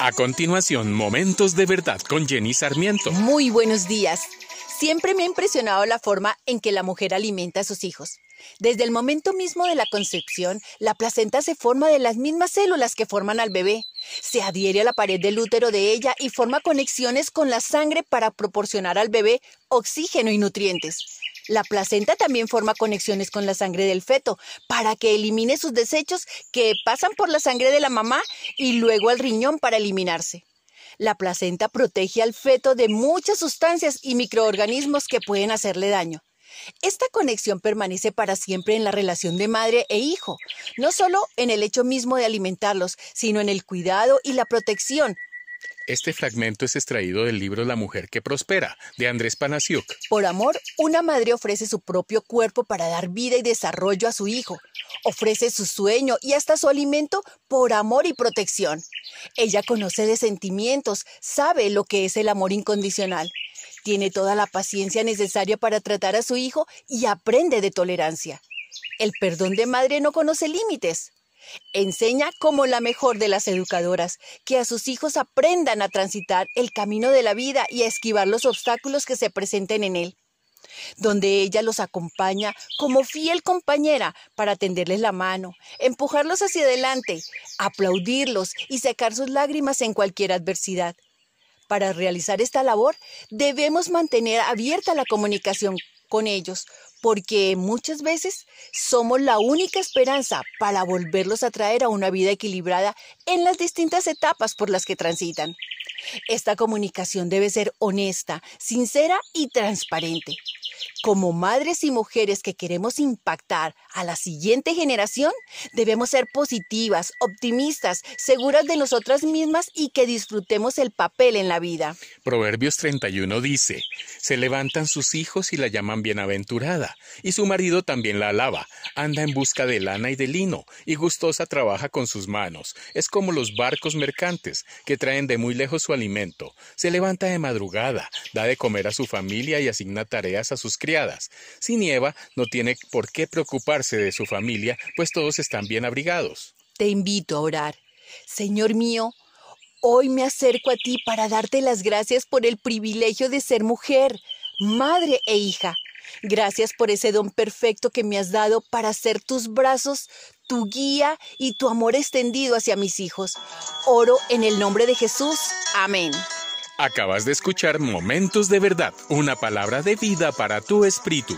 A continuación, Momentos de Verdad con Jenny Sarmiento. Muy buenos días. Siempre me ha impresionado la forma en que la mujer alimenta a sus hijos. Desde el momento mismo de la concepción, la placenta se forma de las mismas células que forman al bebé. Se adhiere a la pared del útero de ella y forma conexiones con la sangre para proporcionar al bebé oxígeno y nutrientes. La placenta también forma conexiones con la sangre del feto para que elimine sus desechos que pasan por la sangre de la mamá y luego al riñón para eliminarse. La placenta protege al feto de muchas sustancias y microorganismos que pueden hacerle daño. Esta conexión permanece para siempre en la relación de madre e hijo, no solo en el hecho mismo de alimentarlos, sino en el cuidado y la protección, este fragmento es extraído del libro La mujer que prospera, de Andrés Panasiuk. Por amor, una madre ofrece su propio cuerpo para dar vida y desarrollo a su hijo. Ofrece su sueño y hasta su alimento por amor y protección. Ella conoce de sentimientos, sabe lo que es el amor incondicional. Tiene toda la paciencia necesaria para tratar a su hijo y aprende de tolerancia. El perdón de madre no conoce límites. Enseña como la mejor de las educadoras que a sus hijos aprendan a transitar el camino de la vida y a esquivar los obstáculos que se presenten en él donde ella los acompaña como fiel compañera para tenderles la mano, empujarlos hacia adelante, aplaudirlos y secar sus lágrimas en cualquier adversidad. Para realizar esta labor debemos mantener abierta la comunicación con ellos, porque muchas veces somos la única esperanza para volverlos a traer a una vida equilibrada en las distintas etapas por las que transitan. Esta comunicación debe ser honesta, sincera y transparente. Como madres y mujeres que queremos impactar a la siguiente generación, debemos ser positivas, optimistas, seguras de nosotras mismas y que disfrutemos el papel en la vida. Proverbios 31 dice, se levantan sus hijos y la llaman bienaventurada, y su marido también la alaba, anda en busca de lana y de lino, y gustosa trabaja con sus manos. Es como los barcos mercantes que traen de muy lejos su alimento. Se levanta de madrugada, da de comer a su familia y asigna tareas a sus criadas. Si nieva, no tiene por qué preocuparse de su familia, pues todos están bien abrigados. Te invito a orar. Señor mío, hoy me acerco a ti para darte las gracias por el privilegio de ser mujer, madre e hija. Gracias por ese don perfecto que me has dado para ser tus brazos, tu guía y tu amor extendido hacia mis hijos. Oro en el nombre de Jesús. Amén. Acabas de escuchar Momentos de Verdad, una palabra de vida para tu espíritu.